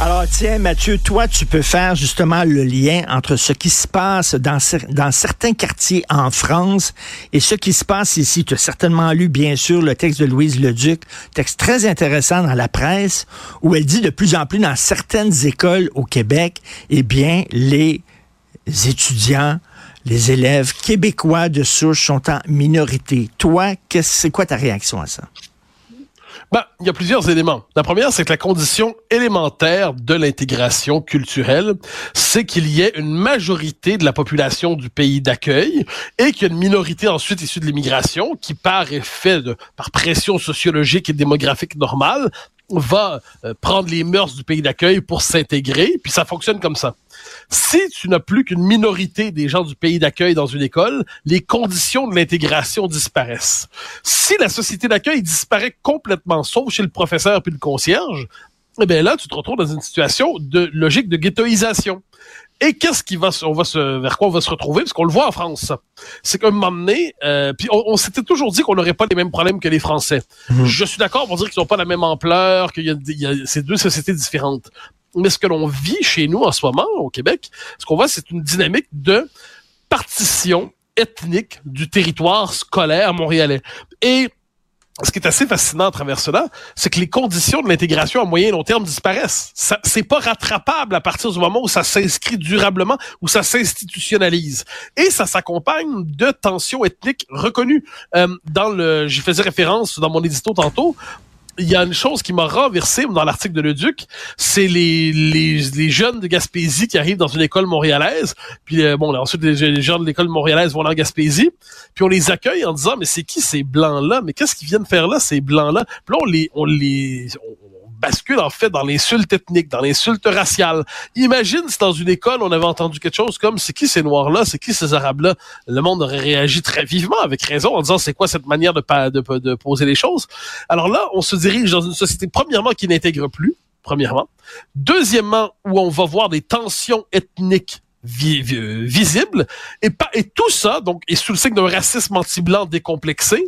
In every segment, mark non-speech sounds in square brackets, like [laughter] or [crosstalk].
Alors tiens, Mathieu, toi, tu peux faire justement le lien entre ce qui se passe dans, cer- dans certains quartiers en France et ce qui se passe ici. Tu as certainement lu, bien sûr, le texte de Louise Leduc, texte très intéressant dans la presse, où elle dit de plus en plus dans certaines écoles au Québec, eh bien, les étudiants, les élèves québécois de souche sont en minorité. Toi, c'est quoi ta réaction à ça? Ben, il y a plusieurs éléments. La première, c'est que la condition élémentaire de l'intégration culturelle, c'est qu'il y ait une majorité de la population du pays d'accueil et qu'il y a une minorité ensuite issue de l'immigration qui, par effet de, par pression sociologique et démographique normale, va euh, prendre les mœurs du pays d'accueil pour s'intégrer, puis ça fonctionne comme ça. Si tu n'as plus qu'une minorité des gens du pays d'accueil dans une école, les conditions de l'intégration disparaissent. Si la société d'accueil disparaît complètement, sauf chez le professeur puis le concierge, eh bien là, tu te retrouves dans une situation de logique de ghettoisation. Et qu'est-ce qui va, se- on va se, vers quoi on va se retrouver, parce qu'on le voit en France, c'est qu'à un moment donné, euh, puis on, on s'était toujours dit qu'on n'aurait pas les mêmes problèmes que les Français. Je suis d'accord pour dire qu'ils n'ont pas la même ampleur, qu'il y a, il y a ces deux sociétés différentes. Mais ce que l'on vit chez nous en ce moment, au Québec, ce qu'on voit, c'est une dynamique de partition ethnique du territoire scolaire montréalais. Et ce qui est assez fascinant à travers cela, c'est que les conditions de l'intégration à moyen et long terme disparaissent. Ça, c'est pas rattrapable à partir du moment où ça s'inscrit durablement, où ça s'institutionnalise. Et ça s'accompagne de tensions ethniques reconnues. Euh, dans le, j'y faisais référence dans mon édito tantôt, il y a une chose qui m'a renversé dans l'article de Leduc, c'est les, les, les jeunes de Gaspésie qui arrivent dans une école montréalaise. Puis euh, bon, là, ensuite les, jeunes de l'école montréalaise vont en Gaspésie. Puis on les accueille en disant mais c'est qui ces blancs là Mais qu'est-ce qu'ils viennent faire là ces blancs là Puis là on les on les on bascule en fait dans l'insulte ethnique, dans l'insulte raciale. Imagine si dans une école on avait entendu quelque chose comme c'est qui ces noirs là, c'est qui ces arabes là. Le monde aurait réagi très vivement avec raison en disant c'est quoi cette manière de, pa- de, de poser les choses? Alors là, on se dirige dans une société premièrement qui n'intègre plus, premièrement. Deuxièmement, où on va voir des tensions ethniques vi- vi- visibles et pas et tout ça donc est sous le signe d'un racisme anti-blanc décomplexé.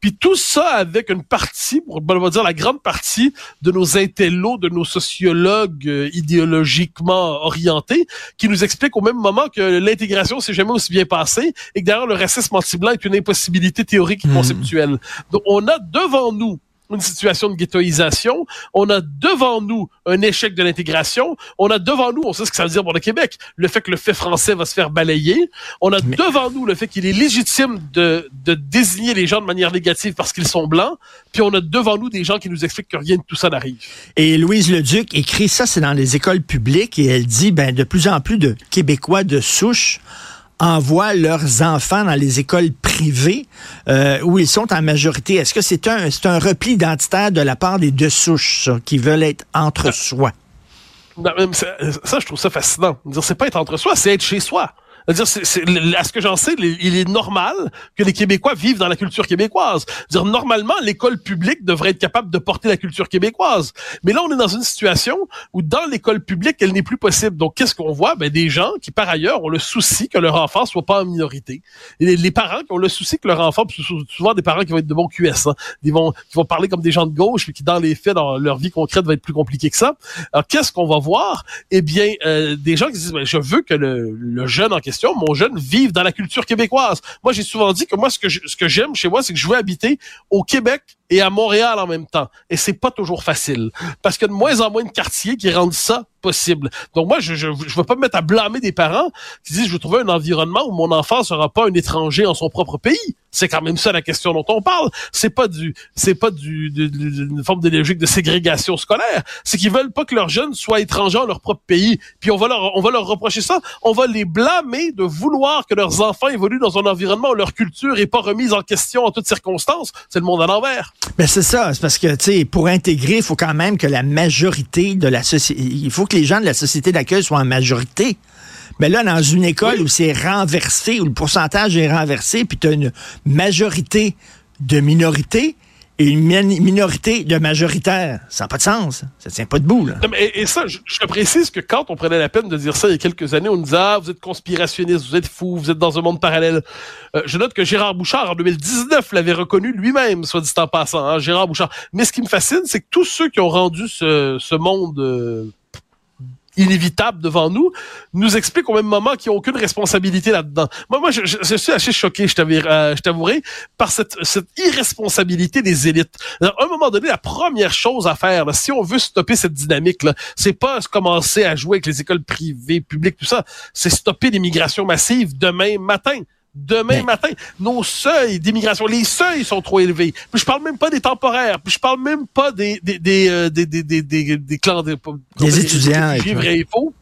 Puis tout ça avec une partie pour on va dire la grande partie de nos intellos de nos sociologues euh, idéologiquement orientés qui nous expliquent au même moment que l'intégration s'est jamais aussi bien passée et que d'ailleurs le racisme anti-blanc est une impossibilité théorique et Mhm. conceptuelle. Donc on a devant nous une situation de ghettoisation. On a devant nous un échec de l'intégration. On a devant nous, on sait ce que ça veut dire pour le Québec, le fait que le fait français va se faire balayer. On a Mais- devant nous le fait qu'il est légitime de, de désigner les gens de manière négative parce qu'ils sont blancs. Puis on a devant nous des gens qui nous expliquent que rien de tout ça n'arrive. Et Louise Leduc écrit ça, c'est dans les écoles publiques, et elle dit, ben, de plus en plus de Québécois de souche envoient leurs enfants dans les écoles privées euh, où ils sont en majorité. Est-ce que c'est un, c'est un repli identitaire de la part des deux souches ça, qui veulent être entre soi? Non, ça, ça, je trouve ça fascinant. C'est pas être entre soi, c'est être chez soi. Dire, c'est, c'est- à ce que j'en sais, il est normal que les Québécois vivent dans la culture québécoise. Dire, normalement, l'école publique devrait être capable de porter la culture québécoise. Mais là, on est dans une situation où dans l'école publique, elle n'est plus possible. Donc, qu'est-ce qu'on voit? Ben, des gens qui, par ailleurs, ont le souci que leur enfant soit pas en minorité. Et les, parents qui ont le souci que leur enfant, souvent des parents qui vont être de bons QS, hein, ils vont, qui vont parler comme des gens de gauche, mais qui, dans les faits, dans leur vie concrète, va être plus compliqué que ça. Alors, qu'est-ce qu'on va voir? Eh bien, euh, des gens qui disent, ben, je veux que le, le jeune en question, mon jeune, vive dans la culture québécoise. Moi, j'ai souvent dit que moi, ce que j'aime chez moi, c'est que je veux habiter au Québec et à Montréal en même temps. Et c'est pas toujours facile. Parce qu'il y a de moins en moins de quartiers qui rendent ça Donc moi, je je veux pas me mettre à blâmer des parents qui disent, je veux trouver un environnement où mon enfant sera pas un étranger en son propre pays. C'est quand même ça la question dont on parle. C'est pas du, c'est pas du, d'une forme de logique de ségrégation scolaire. C'est qu'ils veulent pas que leurs jeunes soient étrangers en leur propre pays. Puis on va leur, on va leur reprocher ça. On va les blâmer de vouloir que leurs enfants évoluent dans un environnement où leur culture est pas remise en question en toutes circonstances. C'est le monde à l'envers. Ben c'est ça, c'est parce que tu sais, pour intégrer, il faut quand même que la majorité de la société, il faut que les gens de la société d'accueil soient en majorité. Mais là, dans une école où c'est renversé, où le pourcentage est renversé, puis tu as une majorité de minorité et une minorité de majoritaire. Ça n'a pas de sens. Ça tient pas debout. Là. et, ça, je, je, précise que quand on prenait la peine de dire ça il y a quelques années, on nous disait ah, vous êtes conspirationniste, vous êtes fou, vous êtes dans un monde parallèle. Euh, je note que Gérard Bouchard, en 2019, l'avait reconnu lui-même, soit dit en passant, hein, Gérard Bouchard. Mais ce qui me fascine, c'est que tous ceux qui ont rendu ce, ce monde... Euh, inévitable devant nous, nous explique au même moment qu'ils n'ont aucune responsabilité là-dedans. Moi, moi, je, suis assez choqué, je euh, t'avouerai, par cette, cette irresponsabilité des élites. À un moment donné, la première chose à faire, si on veut stopper cette dynamique-là, c'est pas commencer à jouer avec les écoles privées, publiques, tout ça, c'est stopper l'immigration massive demain matin demain matin. Nos seuils d'immigration, les seuils sont trop élevés. Puis je parle même pas des temporaires. Puis je parle même pas des des des euh, des des des des, des clans des, des étudiants. Des, vrai et faux.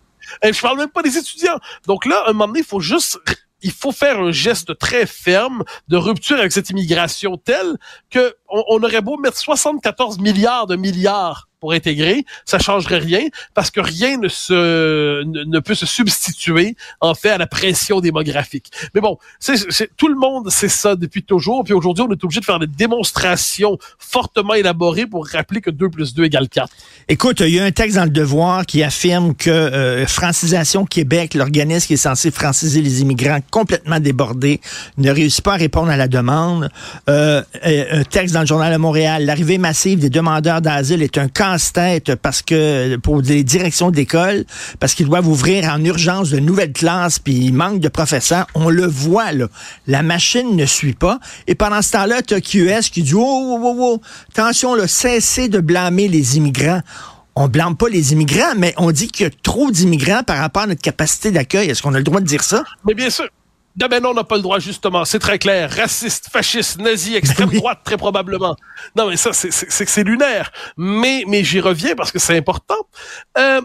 Et je parle même pas des étudiants. Donc là, à un moment donné, il faut juste il faut faire un geste très ferme de rupture avec cette immigration telle que on, aurait beau mettre 74 milliards de milliards pour intégrer, ça changerait rien parce que rien ne peut se substituer en fait à la pression démographique. Mais bon, tout le monde sait ça depuis toujours. Puis aujourd'hui, on est obligé de faire des démonstrations fortement élaborées pour rappeler que 2 plus 2 égale 4. Écoute, il y a un texte dans le Devoir qui affirme que euh, Francisation Québec, l'organisme qui est censé franciser les immigrants complètement débordés, ne réussit pas à répondre à la demande. Euh, un texte dans le Journal de Montréal, l'arrivée massive des demandeurs d'asile est un cas tête parce que pour des directions d'école, parce qu'ils doivent ouvrir en urgence de nouvelles classes, puis il manque de professeurs. On le voit, là. La machine ne suit pas. Et pendant ce temps-là, tu as QS qui dit, oh, oh, oh, oh, attention, là, cessez de blâmer les immigrants on blâme pas les immigrants, mais on dit qu'il y a trop d'immigrants par rapport à notre capacité d'accueil. Est-ce qu'on a le droit de dire ça? Mais bien sûr. Non, ben non, on n'a pas le droit, justement. C'est très clair. Raciste, fasciste, nazi, extrême droite, très probablement. Non, mais ça, c'est c'est lunaire. Mais, mais j'y reviens parce que c'est important. Euh,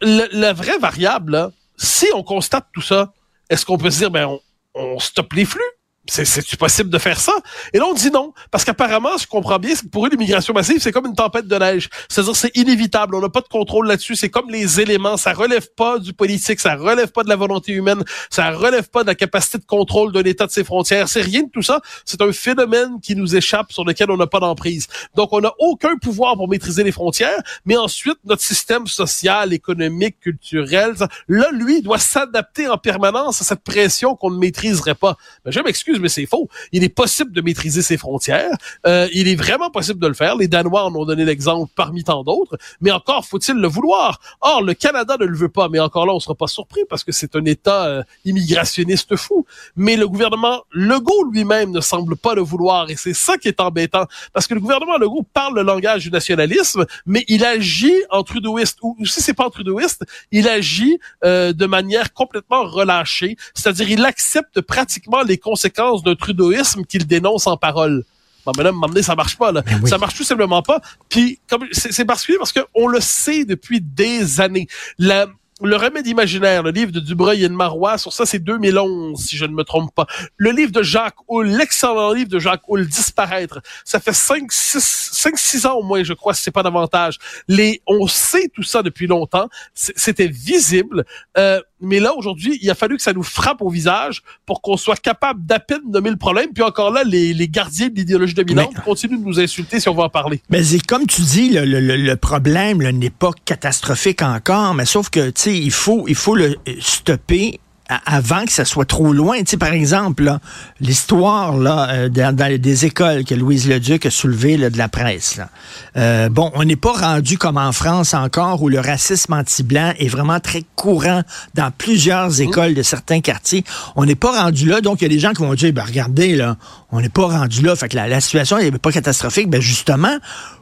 la vraie variable, si on constate tout ça, est-ce qu'on peut se dire, ben, on, on stoppe les flux? C'est possible de faire ça? Et là, on dit non. Parce qu'apparemment, je comprends bien, pour eux, l'immigration massive, c'est comme une tempête de neige. C'est-à-dire, c'est inévitable. On n'a pas de contrôle là-dessus. C'est comme les éléments. Ça relève pas du politique. Ça relève pas de la volonté humaine. Ça relève pas de la capacité de contrôle d'un État de ses frontières. C'est rien de tout ça. C'est un phénomène qui nous échappe, sur lequel on n'a pas d'emprise. Donc, on n'a aucun pouvoir pour maîtriser les frontières. Mais ensuite, notre système social, économique, culturel, là, lui, doit s'adapter en permanence à cette pression qu'on ne maîtriserait pas. Mais je m'excuse mais c'est faux. Il est possible de maîtriser ses frontières. Euh, il est vraiment possible de le faire. Les Danois en ont donné l'exemple parmi tant d'autres. Mais encore faut-il le vouloir. Or, le Canada ne le veut pas. Mais encore là, on sera pas surpris parce que c'est un État euh, immigrationniste fou. Mais le gouvernement Legault lui-même ne semble pas le vouloir. Et c'est ça qui est embêtant. Parce que le gouvernement Legault parle le langage du nationalisme, mais il agit en trudeauiste. Ou, si c'est pas en trudeauiste, il agit euh, de manière complètement relâchée. C'est-à-dire, il accepte pratiquement les conséquences d'un trudeauisme qu'il dénonce en parole. Bon, mais là, m'emmener, ça marche pas, là. Ça marche tout simplement pas. Puis, comme, c'est particulier parce qu'on le sait depuis des années. La, le remède imaginaire, le livre de Dubreuil et de Marois, sur ça, c'est 2011, si je ne me trompe pas. Le livre de Jacques Hull, l'excellent livre de Jacques Hull, Disparaître, ça fait 5, 6, 5, 6 ans au moins, je crois, si c'est pas davantage. Les, on sait tout ça depuis longtemps. C'était visible. Euh, mais là, aujourd'hui, il a fallu que ça nous frappe au visage pour qu'on soit capable d'à peine nommer le problème. Puis encore là, les, les gardiens de l'idéologie dominante continuent de nous insulter si on va en parler. Mais c'est comme tu dis, le, le, le problème n'est pas catastrophique encore, mais sauf que, tu sais, il faut, il faut le stopper avant que ça soit trop loin. Tu sais, par exemple, l'histoire là, euh, dans, des écoles que Louise Leduc a soulevé de la presse. Là. Euh, bon, on n'est pas rendu comme en France encore où le racisme anti-blanc est vraiment très courant dans plusieurs mmh. écoles de certains quartiers. On n'est pas rendu là, donc il y a des gens qui vont dire, ben, regardez, là, on n'est pas rendu là, fait que la, situation n'est pas catastrophique. Ben justement,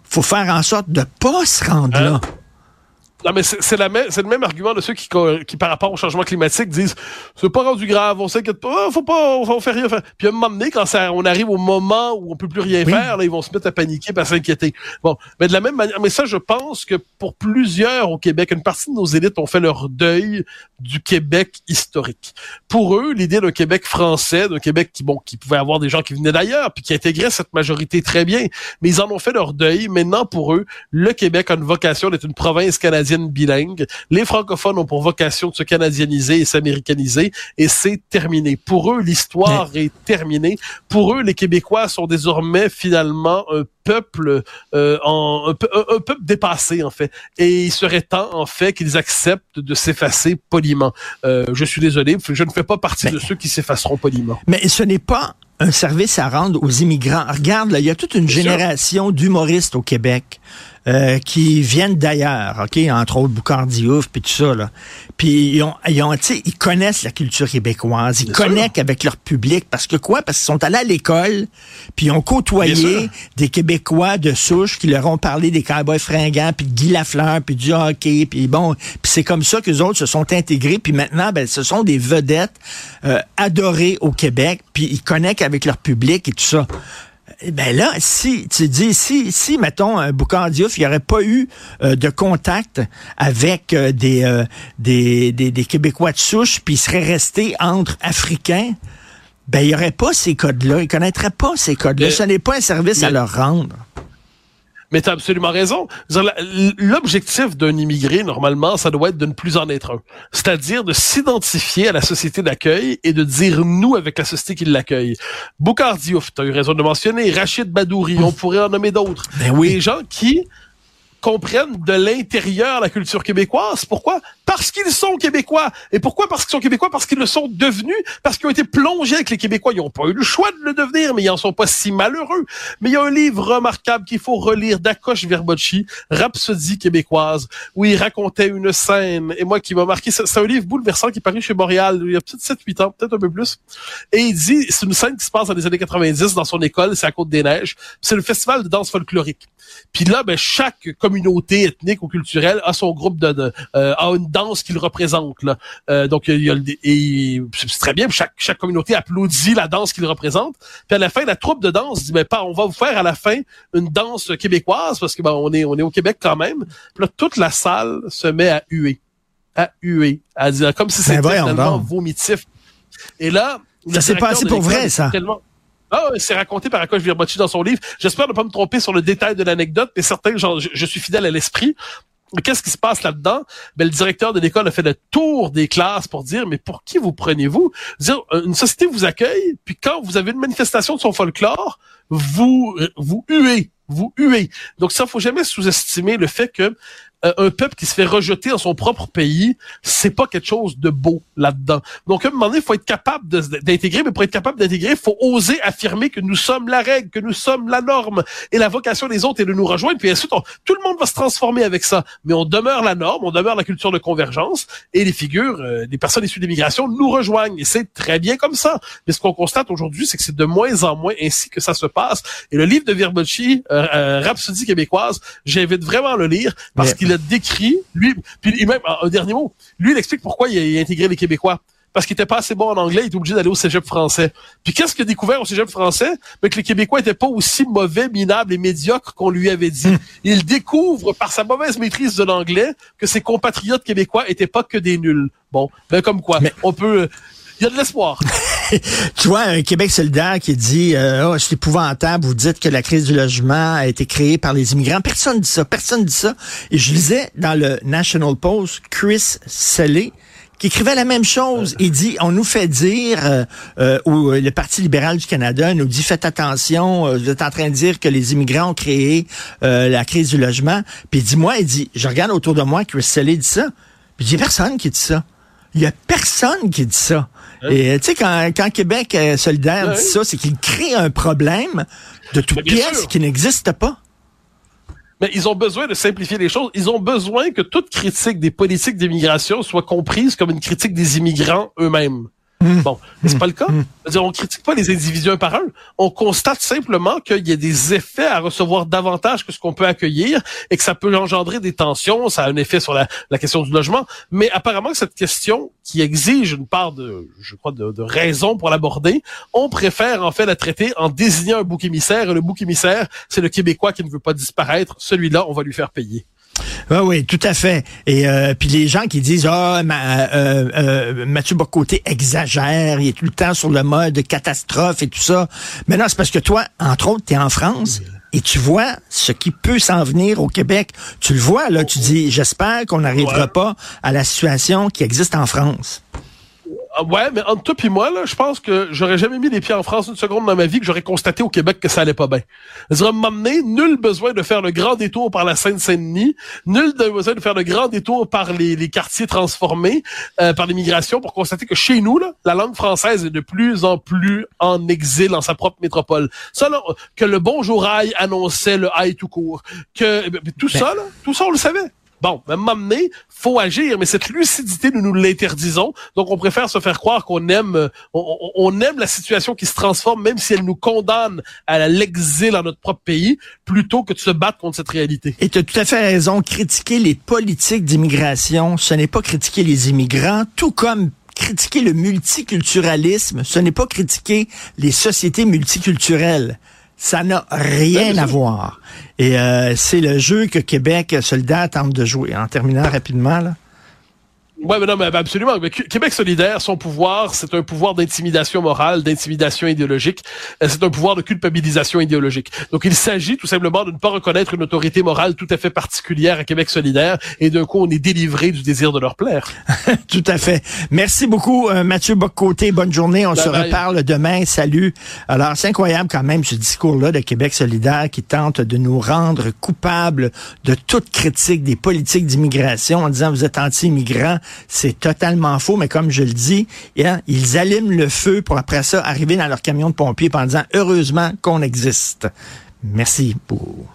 faut faire en sorte de pas se rendre hein? là. Non, mais c'est le même argument de ceux qui, qui, par rapport au changement climatique, disent c'est pas rendu grave, on s'inquiète pas, faut pas, on, fait rien faire. Puis à un moment donné, quand ça, on arrive au moment où on peut plus rien faire, là, ils vont se mettre à paniquer, à s'inquiéter. Bon, mais de la même manière, mais ça, je pense que pour plusieurs au Québec, une partie de nos élites ont fait leur deuil du Québec historique. Pour eux, l'idée d'un Québec français, d'un Québec qui, bon, qui pouvait avoir des gens qui venaient d'ailleurs, puis qui intégraient cette majorité très bien, mais ils en ont fait leur deuil. Maintenant, pour eux, le Québec a une vocation d'être une province canadienne canadienne bilingue. Les francophones ont pour vocation de se canadianiser et s'américaniser et c'est terminé. Pour eux, l'histoire est terminée. Pour eux, les Québécois sont désormais finalement un peuple euh, en un, peuple dépassé en fait et il serait temps en fait qu'ils acceptent de s'effacer poliment. Euh, je suis désolé, je ne fais pas partie de ceux qui s'effaceront poliment. Mais ce n'est pas un service à rendre aux immigrants. Regarde, là, il y a toute une génération d'humoristes au Québec. Euh, qui viennent d'ailleurs, ok, entre autres Boucard Diouf puis tout ça là. Puis ils ont, ils, ont, ils connaissent la culture québécoise, ils connectent avec leur public. Parce que quoi? Parce qu'ils sont allés à l'école, puis ils ont côtoyé des Québécois de souche qui leur ont parlé des cowboys fringants, puis de Guy Lafleur, puis du hockey, puis bon, puis c'est comme ça que les autres se sont intégrés, puis maintenant, ben, ce sont des vedettes euh, adorées au Québec, puis ils connectent avec leur public et tout ça. Ben là, si tu dis, si, si mettons, un Boucard Diouf, il n'y aurait pas eu euh, de contact avec euh, des, euh, des, des, des, Québécois de souche, puis il serait resté entre Africains, ben il n'y aurait pas ces codes-là. Il ne connaîtrait pas ces codes-là. Ce n'est pas un service à leur rendre. Mais tu as absolument raison. L'objectif d'un immigré, normalement, ça doit être de ne plus en être un. C'est-à-dire de s'identifier à la société d'accueil et de dire nous avec la société qui l'accueille. Boukhar Diouf, tu as eu raison de mentionner, Rachid Badouri, on pourrait en nommer d'autres. Ben oui. Des gens qui comprennent de l'intérieur la culture québécoise. Pourquoi? Parce qu'ils sont québécois. Et pourquoi parce qu'ils sont québécois? Parce qu'ils le sont devenus, parce qu'ils ont été plongés avec les Québécois. Ils n'ont pas eu le choix de le devenir, mais ils en sont pas si malheureux. Mais il y a un livre remarquable qu'il faut relire d'Akosh Verbocci, Rhapsodie québécoise, où il racontait une scène, et moi qui m'a marqué, c'est un livre bouleversant qui est paru chez Montréal il y a peut-être 7-8 ans, peut-être un peu plus. Et il dit, c'est une scène qui se passe dans les années 90 dans son école, c'est à Côte-des-Neiges. C'est le festival de danse folklorique. Puis là, ben, chaque communauté ethnique ou culturelle a son groupe de, euh, a une danse qu'il représente. Là. Euh, donc il y a, et c'est très bien. Chaque chaque communauté applaudit la danse qu'il représente. Puis à la fin, la troupe de danse dit ben pas, on va vous faire à la fin une danse québécoise parce que ben, on est on est au Québec quand même. Puis là, toute la salle se met à huer, à huer, à dire comme si ben, c'était tellement vomitif. Et là, ça s'est passé pour vrai, ça. Ah, c'est raconté par Akash Virbocci dans son livre. J'espère ne pas me tromper sur le détail de l'anecdote, mais certain, genre, je, suis fidèle à l'esprit. Qu'est-ce qui se passe là-dedans? Ben, le directeur de l'école a fait le tour des classes pour dire, mais pour qui vous prenez-vous? Dire, une société vous accueille, puis quand vous avez une manifestation de son folklore, vous, vous huez, vous huez. Donc ça, faut jamais sous-estimer le fait que euh, un peuple qui se fait rejeter dans son propre pays, c'est pas quelque chose de beau là-dedans. Donc à un moment donné, il faut être capable d'intégrer, mais pour être capable d'intégrer, il faut oser affirmer que nous sommes la règle, que nous sommes la norme, et la vocation des autres est de nous rejoindre. Puis ensuite, tout le monde va se transformer avec ça, mais on demeure la norme, on demeure la culture de convergence, et les figures, euh, les personnes issues d'immigration nous rejoignent, et c'est très bien comme ça. Mais ce qu'on constate aujourd'hui, c'est que c'est de moins en moins ainsi que ça se passe. Et le livre de Virbocci, euh, Rhapsodie québécoise, j'invite vraiment à le lire parce qu'il décrit, lui, puis même, un dernier mot, lui, il explique pourquoi il a, intégré les Québécois parce qu'il était pas assez bon en anglais, il était obligé d'aller au cégep français. Puis qu'est-ce qu'il a découvert au cégep français? Mais ben, que les Québécois étaient pas aussi mauvais, minables et médiocres qu'on lui avait dit. Hmm. Il découvre par sa mauvaise maîtrise de l'anglais que ses compatriotes québécois étaient pas que des nuls. Bon, ben comme quoi, on peut il y a de l'espoir. [laughs] tu vois, un Québec solidaire qui dit euh, oh, c'est épouvantable, vous dites que la crise du logement a été créée par les immigrants. Personne dit ça, personne dit ça. Et je lisais dans le National Post Chris Selley qui écrivait la même chose. Il dit, on nous fait dire, euh, euh ou le Parti libéral du Canada nous dit, faites attention, euh, vous êtes en train de dire que les immigrants ont créé euh, la crise du logement. Puis il dit, moi, il dit, je regarde autour de moi, Chris Selley dit ça. Puis il dit, personne qui dit ça. Il y a personne qui dit ça. Hein? Et tu sais, quand, quand Québec euh, solidaire dit ça, c'est qu'il crée un problème de toute pièce qui n'existe pas. Mais ils ont besoin de simplifier les choses. Ils ont besoin que toute critique des politiques d'immigration soit comprise comme une critique des immigrants eux-mêmes. Hmm. Bon, mais c'est pas le cas. Hmm. on critique pas les individus un par un. On constate simplement qu'il y a des effets à recevoir davantage que ce qu'on peut accueillir et que ça peut engendrer des tensions. Ça a un effet sur la, question du logement. Mais apparemment, cette question qui exige une part de, je crois, de, de raison pour l'aborder, on préfère en fait la traiter en désignant un bouc émissaire. Et le bouc émissaire, c'est le Québécois qui ne veut pas disparaître. Celui-là, on va lui faire payer. Oui, oui, tout à fait. Et euh, puis les gens qui disent ah euh, euh, Mathieu Bocoté exagère, il est tout le temps sur le mode catastrophe et tout ça. Mais non, c'est parce que toi, entre autres, tu es en France et tu vois ce qui peut s'en venir au Québec. Tu le vois, là, tu dis, j'espère qu'on n'arrivera Ouais. pas à la situation qui existe en France. Ah Ouais, mais entre toi et moi, là, je pense que j'aurais jamais mis les pieds en France une seconde dans ma vie que j'aurais constaté au Québec que ça allait pas bien. Je dirais, m'emmener, nul besoin de faire le grand détour par la Seine-Saint-Denis, nul besoin de faire le grand détour par les, les quartiers transformés, euh, par l'immigration, pour constater que chez nous, là, la langue française est de plus en plus en exil dans sa propre métropole. Ça, là, que le bonjour aïe annonçait le aïe tout court, que ben, tout ça, là, tout ça, on le savait. Bon, même m'amener, faut agir, mais cette lucidité, nous nous l'interdisons. Donc, on préfère se faire croire qu'on aime, euh, on- on aime la situation qui se transforme, même si elle nous condamne à l'exil dans notre propre pays, plutôt que de se battre contre cette réalité. Et tu as tout à fait raison, critiquer les politiques d'immigration, ce n'est pas critiquer les immigrants, tout comme critiquer le multiculturalisme, ce n'est pas critiquer les sociétés multiculturelles. Ça n'a rien Ben, à voir. Et euh, c'est le jeu que Québec solidaire tente de jouer. En terminant rapidement, là. Ouais, mais non, mais absolument. Mais Qu- Québec solidaire, son pouvoir, c'est un pouvoir d'intimidation morale, d'intimidation idéologique. C'est un pouvoir de culpabilisation idéologique. Donc, il s'agit tout simplement de ne pas reconnaître une autorité morale tout à fait particulière à Québec solidaire, et d'un coup, on est délivré du désir de leur plaire. [laughs] Tout à fait. Merci beaucoup, euh, Mathieu Boccoté. Bonne journée. On Bye se bye. reparle demain. Salut. Alors, c'est incroyable quand même ce discours-là de Québec solidaire qui tente de nous rendre coupables de toute critique des politiques d'immigration en disant vous êtes anti-immigrants. C'est totalement faux, mais comme je le dis, hein, ils allument le feu pour après ça arriver dans leur camion de pompiers en disant heureusement qu'on existe. Merci beaucoup.